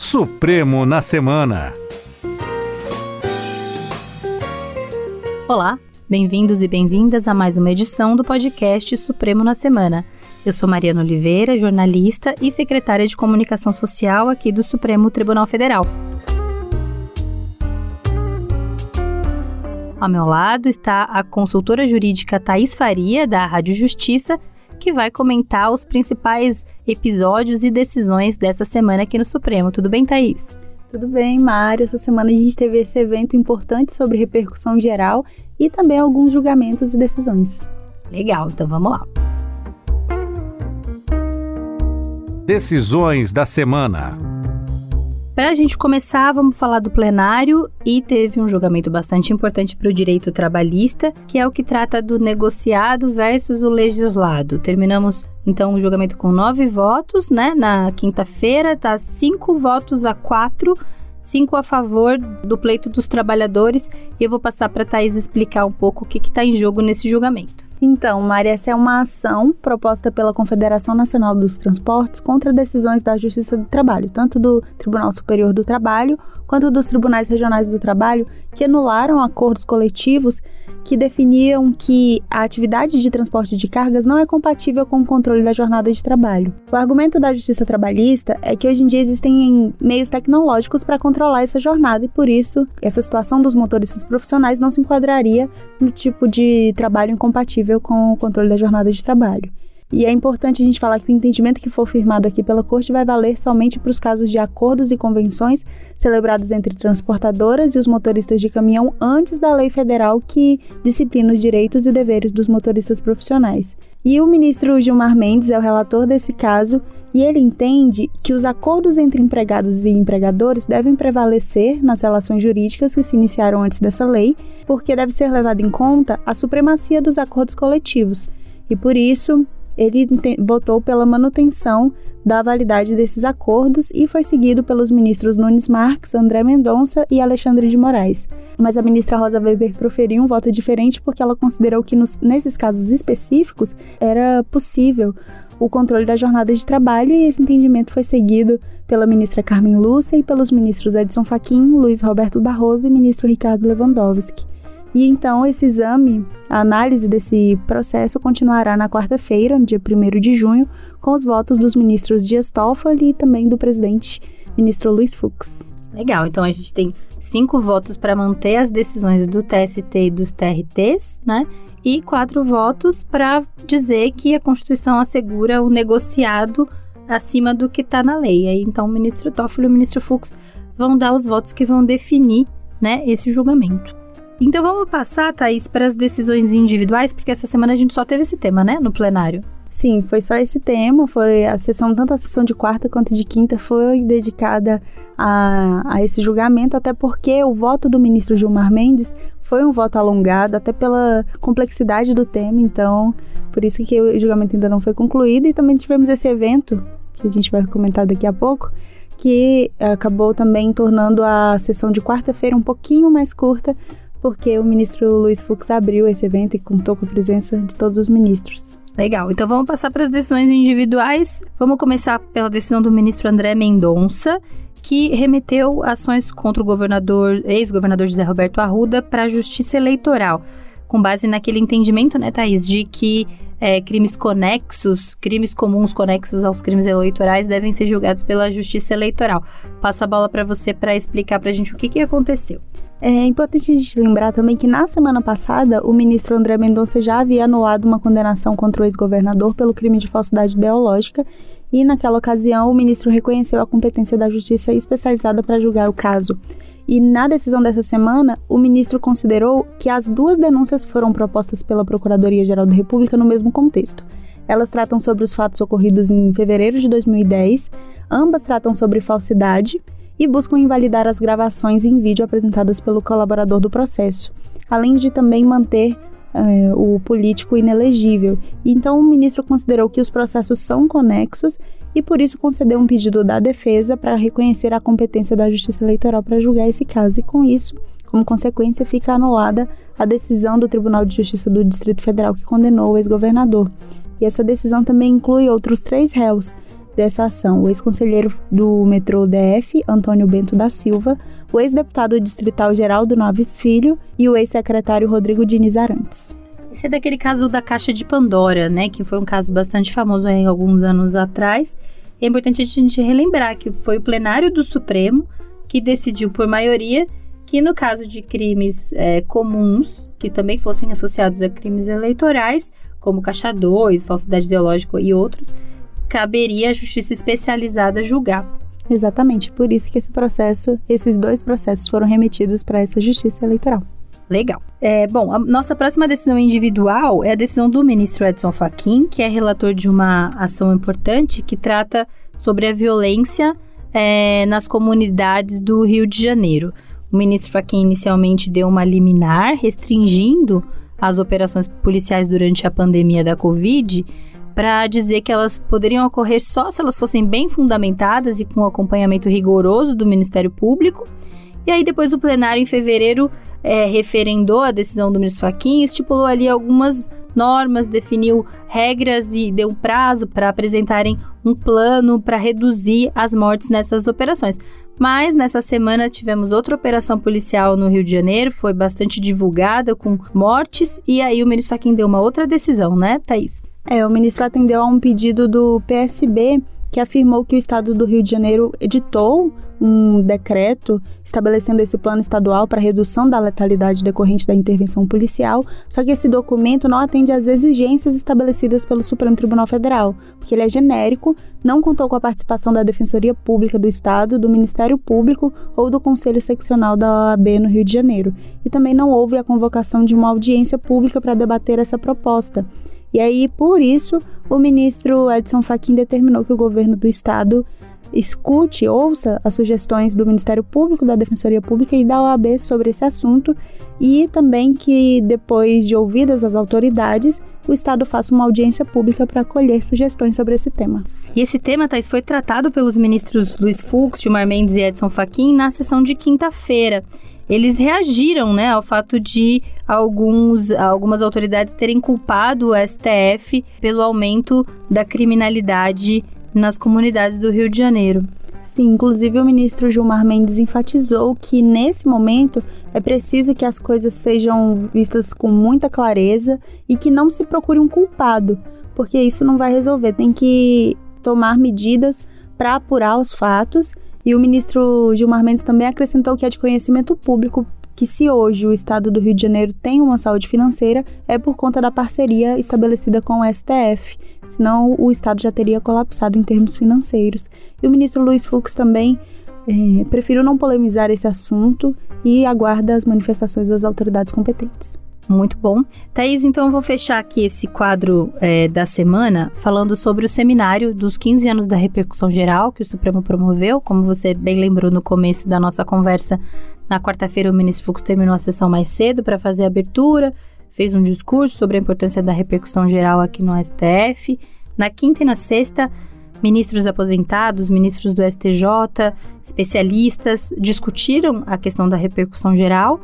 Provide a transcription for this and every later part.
Supremo na Semana. Olá, bem-vindos e bem-vindas a mais uma edição do podcast Supremo na Semana. Eu sou Mariana Oliveira, jornalista e secretária de Comunicação Social aqui do Supremo Tribunal Federal. Ao meu lado está a consultora jurídica Thais Faria, da Rádio Justiça, que vai comentar os principais episódios e decisões dessa semana aqui no Supremo. Tudo bem, Thaís? Tudo bem, Mário. Essa semana a gente teve esse evento importante sobre repercussão geral e também alguns julgamentos e decisões. Legal, então vamos lá. Decisões da semana. Para a gente começar, vamos falar do plenário e teve um julgamento bastante importante para o direito trabalhista, que é o que trata do negociado versus o legislado. Terminamos então o julgamento com nove votos, né? Na quinta-feira, tá cinco votos a quatro cinco a favor do pleito dos trabalhadores e eu vou passar para a Thais explicar um pouco o que está em jogo nesse julgamento. Então, Maria, essa é uma ação proposta pela Confederação Nacional dos Transportes contra decisões da Justiça do Trabalho, tanto do Tribunal Superior do Trabalho quanto dos Tribunais Regionais do Trabalho, que anularam acordos coletivos que definiam que a atividade de transporte de cargas não é compatível com o controle da jornada de trabalho. O argumento da Justiça Trabalhista é que hoje em dia existem meios tecnológicos para controlar essa jornada e por isso essa situação dos motoristas profissionais não se enquadraria no tipo de trabalho incompatível com o controle da jornada de trabalho. E é importante a gente falar que o entendimento que for firmado aqui pela Corte vai valer somente para os casos de acordos e convenções celebrados entre transportadoras e os motoristas de caminhão antes da lei federal que disciplina os direitos e deveres dos motoristas profissionais. E o ministro Gilmar Mendes é o relator desse caso e ele entende que os acordos entre empregados e empregadores devem prevalecer nas relações jurídicas que se iniciaram antes dessa lei, porque deve ser levado em conta a supremacia dos acordos coletivos. E por isso, ele votou pela manutenção da validade desses acordos e foi seguido pelos ministros Nunes Marques, André Mendonça e Alexandre de Moraes. Mas a ministra Rosa Weber proferiu um voto diferente porque ela considerou que nos, nesses casos específicos era possível o controle da jornada de trabalho e esse entendimento foi seguido pela ministra Carmen Lúcia e pelos ministros Edson Fachin, Luiz Roberto Barroso e ministro Ricardo Lewandowski. E então esse exame, a análise desse processo continuará na quarta-feira, dia 1 de junho, com os votos dos ministros Dias Toffoli e também do presidente ministro Luiz Fux. Legal, então a gente tem cinco votos para manter as decisões do TST e dos TRTs, né? E quatro votos para dizer que a Constituição assegura o negociado acima do que está na lei. Aí, então, o ministro Toffoli e o ministro Fux vão dar os votos que vão definir né, esse julgamento. Então vamos passar, Thaís, para as decisões individuais, porque essa semana a gente só teve esse tema, né, no plenário. Sim, foi só esse tema, foi a sessão, tanto a sessão de quarta quanto de quinta foi dedicada a, a esse julgamento, até porque o voto do ministro Gilmar Mendes foi um voto alongado, até pela complexidade do tema, então por isso que o julgamento ainda não foi concluído e também tivemos esse evento, que a gente vai comentar daqui a pouco, que acabou também tornando a sessão de quarta-feira um pouquinho mais curta, porque o ministro Luiz Fux abriu esse evento e contou com a presença de todos os ministros. Legal, então vamos passar para as decisões individuais. Vamos começar pela decisão do ministro André Mendonça, que remeteu ações contra o governador, ex-governador José Roberto Arruda para a Justiça Eleitoral, com base naquele entendimento, né, Thaís, de que é, crimes conexos, crimes comuns conexos aos crimes eleitorais devem ser julgados pela Justiça Eleitoral. Passa a bola para você para explicar para a gente o que, que aconteceu. É importante a gente lembrar também que na semana passada o ministro André Mendonça já havia anulado uma condenação contra o ex-governador pelo crime de falsidade ideológica e naquela ocasião o ministro reconheceu a competência da justiça especializada para julgar o caso. E na decisão dessa semana, o ministro considerou que as duas denúncias foram propostas pela Procuradoria-Geral da República no mesmo contexto. Elas tratam sobre os fatos ocorridos em fevereiro de 2010, ambas tratam sobre falsidade e buscam invalidar as gravações em vídeo apresentadas pelo colaborador do processo, além de também manter é, o político inelegível. Então, o ministro considerou que os processos são conexos e, por isso, concedeu um pedido da defesa para reconhecer a competência da Justiça Eleitoral para julgar esse caso. E, com isso, como consequência, fica anulada a decisão do Tribunal de Justiça do Distrito Federal que condenou o ex-governador. E essa decisão também inclui outros três réus dessa ação o ex-conselheiro do metrô DF, Antônio Bento da Silva, o ex-deputado distrital Geraldo Noves Filho e o ex-secretário Rodrigo Diniz Arantes. Esse é daquele caso da Caixa de Pandora, né? Que foi um caso bastante famoso em alguns anos atrás. É importante a gente relembrar que foi o plenário do Supremo que decidiu por maioria que no caso de crimes é, comuns, que também fossem associados a crimes eleitorais, como Caixa 2, falsidade ideológica e outros, caberia a justiça especializada julgar. Exatamente, por isso que esse processo, esses dois processos foram remetidos para essa justiça eleitoral. Legal. É, bom, a nossa próxima decisão individual é a decisão do ministro Edson Fachin, que é relator de uma ação importante que trata sobre a violência é, nas comunidades do Rio de Janeiro. O ministro Fachin inicialmente deu uma liminar restringindo as operações policiais durante a pandemia da Covid para dizer que elas poderiam ocorrer só se elas fossem bem fundamentadas e com acompanhamento rigoroso do Ministério Público. E aí, depois do plenário, em fevereiro, é, referendou a decisão do ministro Fachin, estipulou ali algumas normas, definiu regras e deu prazo para apresentarem um plano para reduzir as mortes nessas operações. Mas nessa semana tivemos outra operação policial no Rio de Janeiro, foi bastante divulgada com mortes, e aí o ministro Fachin deu uma outra decisão, né, Thaís? É, o ministro atendeu a um pedido do PSB que afirmou que o estado do Rio de Janeiro editou um decreto estabelecendo esse plano estadual para redução da letalidade decorrente da intervenção policial, só que esse documento não atende às exigências estabelecidas pelo Supremo Tribunal Federal, porque ele é genérico, não contou com a participação da Defensoria Pública do Estado, do Ministério Público ou do Conselho Seccional da OAB no Rio de Janeiro, e também não houve a convocação de uma audiência pública para debater essa proposta. E aí, por isso, o ministro Edson Fachin determinou que o governo do estado escute, ouça as sugestões do Ministério Público, da Defensoria Pública e da OAB sobre esse assunto e também que, depois de ouvidas as autoridades, o Estado faça uma audiência pública para acolher sugestões sobre esse tema. E esse tema, Thais, foi tratado pelos ministros Luiz Fux, Gilmar Mendes e Edson Fachin na sessão de quinta-feira eles reagiram né, ao fato de alguns, algumas autoridades terem culpado o STF pelo aumento da criminalidade nas comunidades do Rio de Janeiro. Sim, inclusive o ministro Gilmar Mendes enfatizou que nesse momento é preciso que as coisas sejam vistas com muita clareza e que não se procure um culpado, porque isso não vai resolver. Tem que tomar medidas para apurar os fatos e o ministro Gilmar Mendes também acrescentou que é de conhecimento público que se hoje o estado do Rio de Janeiro tem uma saúde financeira é por conta da parceria estabelecida com o STF, senão o estado já teria colapsado em termos financeiros. E o ministro Luiz Fux também é, preferiu não polemizar esse assunto e aguarda as manifestações das autoridades competentes. Muito bom. Thaís, então eu vou fechar aqui esse quadro é, da semana falando sobre o seminário dos 15 anos da repercussão geral que o Supremo promoveu. Como você bem lembrou no começo da nossa conversa, na quarta-feira o ministro Fux terminou a sessão mais cedo para fazer a abertura, fez um discurso sobre a importância da repercussão geral aqui no STF. Na quinta e na sexta, ministros aposentados, ministros do STJ, especialistas discutiram a questão da repercussão geral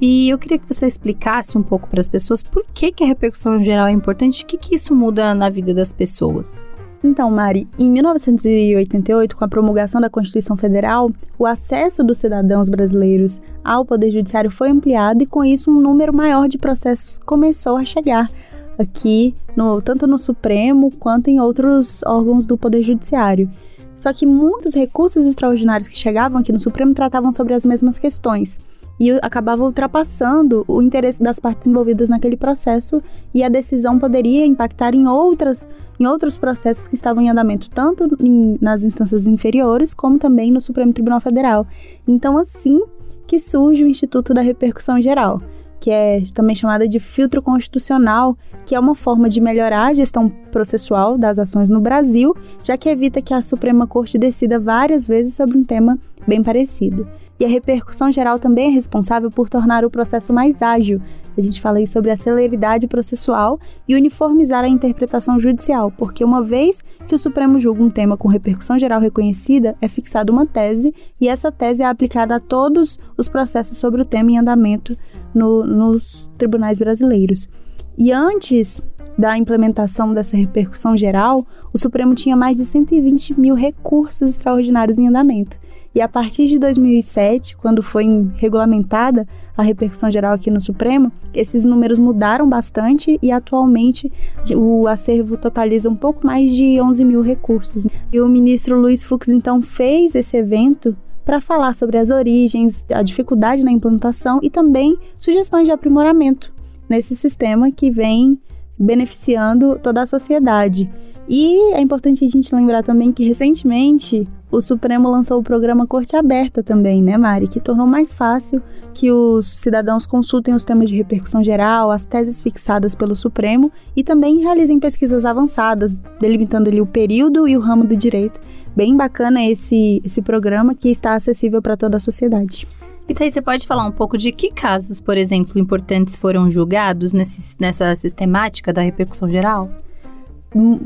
e eu queria que você explicasse um pouco para as pessoas por que, que a repercussão geral é importante e o que, que isso muda na vida das pessoas. Então, Mari, em 1988, com a promulgação da Constituição Federal, o acesso dos cidadãos brasileiros ao Poder Judiciário foi ampliado e, com isso, um número maior de processos começou a chegar aqui, no, tanto no Supremo quanto em outros órgãos do Poder Judiciário. Só que muitos recursos extraordinários que chegavam aqui no Supremo tratavam sobre as mesmas questões e acabava ultrapassando o interesse das partes envolvidas naquele processo e a decisão poderia impactar em outras em outros processos que estavam em andamento, tanto em, nas instâncias inferiores como também no Supremo Tribunal Federal. Então, assim que surge o Instituto da Repercussão Geral, que é também chamada de filtro constitucional, que é uma forma de melhorar a gestão processual das ações no Brasil, já que evita que a Suprema Corte decida várias vezes sobre um tema bem parecido e a repercussão geral também é responsável por tornar o processo mais ágil. A gente fala aí sobre a celeridade processual e uniformizar a interpretação judicial, porque uma vez que o Supremo julga um tema com repercussão geral reconhecida, é fixada uma tese e essa tese é aplicada a todos os processos sobre o tema em andamento no, nos tribunais brasileiros. E antes da implementação dessa repercussão geral, o Supremo tinha mais de 120 mil recursos extraordinários em andamento. E a partir de 2007, quando foi regulamentada a repercussão geral aqui no Supremo, esses números mudaram bastante e atualmente o acervo totaliza um pouco mais de 11 mil recursos. E o ministro Luiz Fux então fez esse evento para falar sobre as origens, a dificuldade na implantação e também sugestões de aprimoramento nesse sistema que vem beneficiando toda a sociedade. E é importante a gente lembrar também que recentemente o Supremo lançou o programa Corte Aberta também, né, Mari? Que tornou mais fácil que os cidadãos consultem os temas de repercussão geral, as teses fixadas pelo Supremo e também realizem pesquisas avançadas, delimitando ali o período e o ramo do direito. Bem bacana esse, esse programa que está acessível para toda a sociedade. Então, aí você pode falar um pouco de que casos, por exemplo, importantes foram julgados nesse, nessa sistemática da repercussão geral?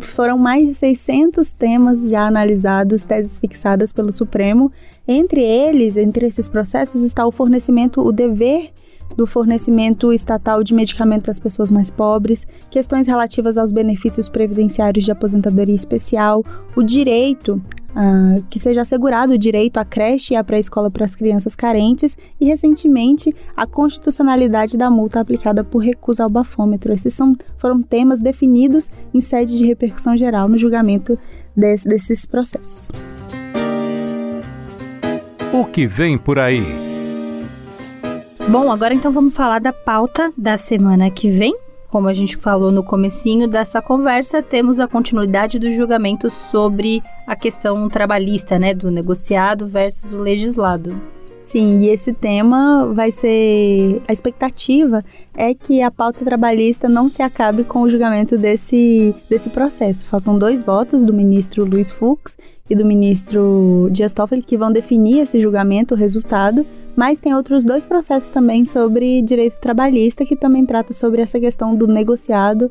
Foram mais de 600 temas já analisados, teses fixadas pelo Supremo. Entre eles, entre esses processos, está o fornecimento, o dever do fornecimento estatal de medicamentos às pessoas mais pobres, questões relativas aos benefícios previdenciários de aposentadoria especial, o direito ah, que seja assegurado o direito à creche e à pré-escola para as crianças carentes e, recentemente, a constitucionalidade da multa aplicada por recuso ao bafômetro. Esses são, foram temas definidos em sede de repercussão geral no julgamento desse, desses processos. O que vem por aí? Bom, agora então vamos falar da pauta da semana que vem. Como a gente falou no comecinho dessa conversa, temos a continuidade do julgamento sobre a questão trabalhista, né, do negociado versus o legislado. Sim, e esse tema vai ser. A expectativa é que a pauta trabalhista não se acabe com o julgamento desse, desse processo. Faltam dois votos do ministro Luiz Fux e do ministro Dias Toffoli que vão definir esse julgamento, o resultado. Mas tem outros dois processos também sobre direito trabalhista que também trata sobre essa questão do negociado,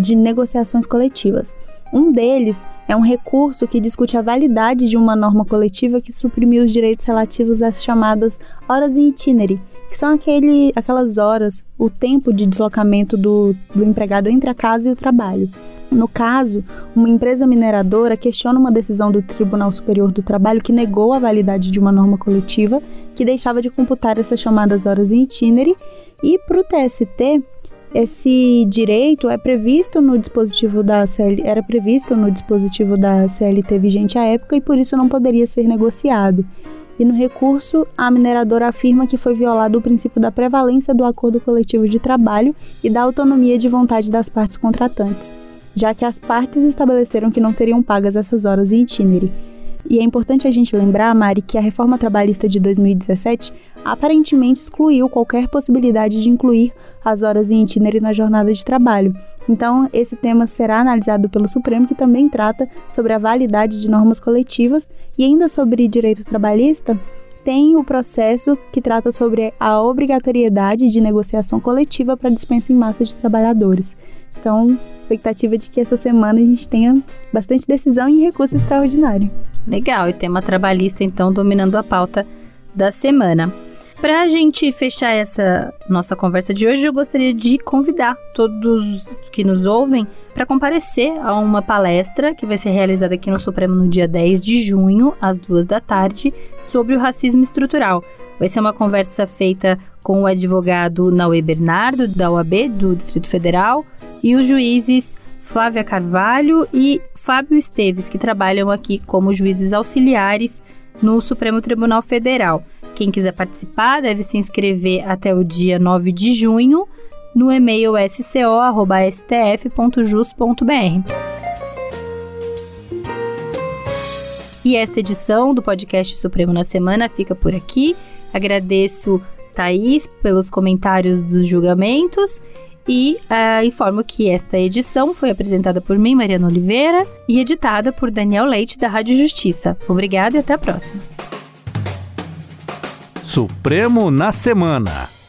de negociações coletivas. Um deles é um recurso que discute a validade de uma norma coletiva que suprimiu os direitos relativos às chamadas horas em itinere, que são aquele, aquelas horas, o tempo de deslocamento do, do empregado entre a casa e o trabalho. No caso, uma empresa mineradora questiona uma decisão do Tribunal Superior do Trabalho que negou a validade de uma norma coletiva que deixava de computar essas chamadas horas em itinere, e para o TST, esse direito é previsto no dispositivo da CL, era previsto no dispositivo da CLT vigente à época e por isso não poderia ser negociado. E no recurso, a mineradora afirma que foi violado o princípio da prevalência do acordo coletivo de trabalho e da autonomia de vontade das partes contratantes, já que as partes estabeleceram que não seriam pagas essas horas em itinere. E é importante a gente lembrar, Mari, que a reforma trabalhista de 2017 aparentemente excluiu qualquer possibilidade de incluir as horas em itinerário na jornada de trabalho. Então, esse tema será analisado pelo Supremo, que também trata sobre a validade de normas coletivas e ainda sobre direito trabalhista, tem o processo que trata sobre a obrigatoriedade de negociação coletiva para dispensa em massa de trabalhadores. Então, expectativa de que essa semana a gente tenha bastante decisão e recurso extraordinário. Legal, e tema trabalhista então dominando a pauta da semana. Para a gente fechar essa nossa conversa de hoje, eu gostaria de convidar todos que nos ouvem para comparecer a uma palestra que vai ser realizada aqui no Supremo no dia 10 de junho, às duas da tarde, sobre o racismo estrutural. Vai ser uma conversa feita com o advogado Naue Bernardo, da UAB, do Distrito Federal, e os juízes Flávia Carvalho e Fábio Esteves, que trabalham aqui como juízes auxiliares no Supremo Tribunal Federal. Quem quiser participar deve se inscrever até o dia 9 de junho no e-mail sco.stf.jus.br. E esta edição do podcast Supremo na Semana fica por aqui. Agradeço Thaís pelos comentários dos julgamentos e uh, informo que esta edição foi apresentada por mim, Mariana Oliveira, e editada por Daniel Leite, da Rádio Justiça. Obrigada e até a próxima. Supremo na Semana.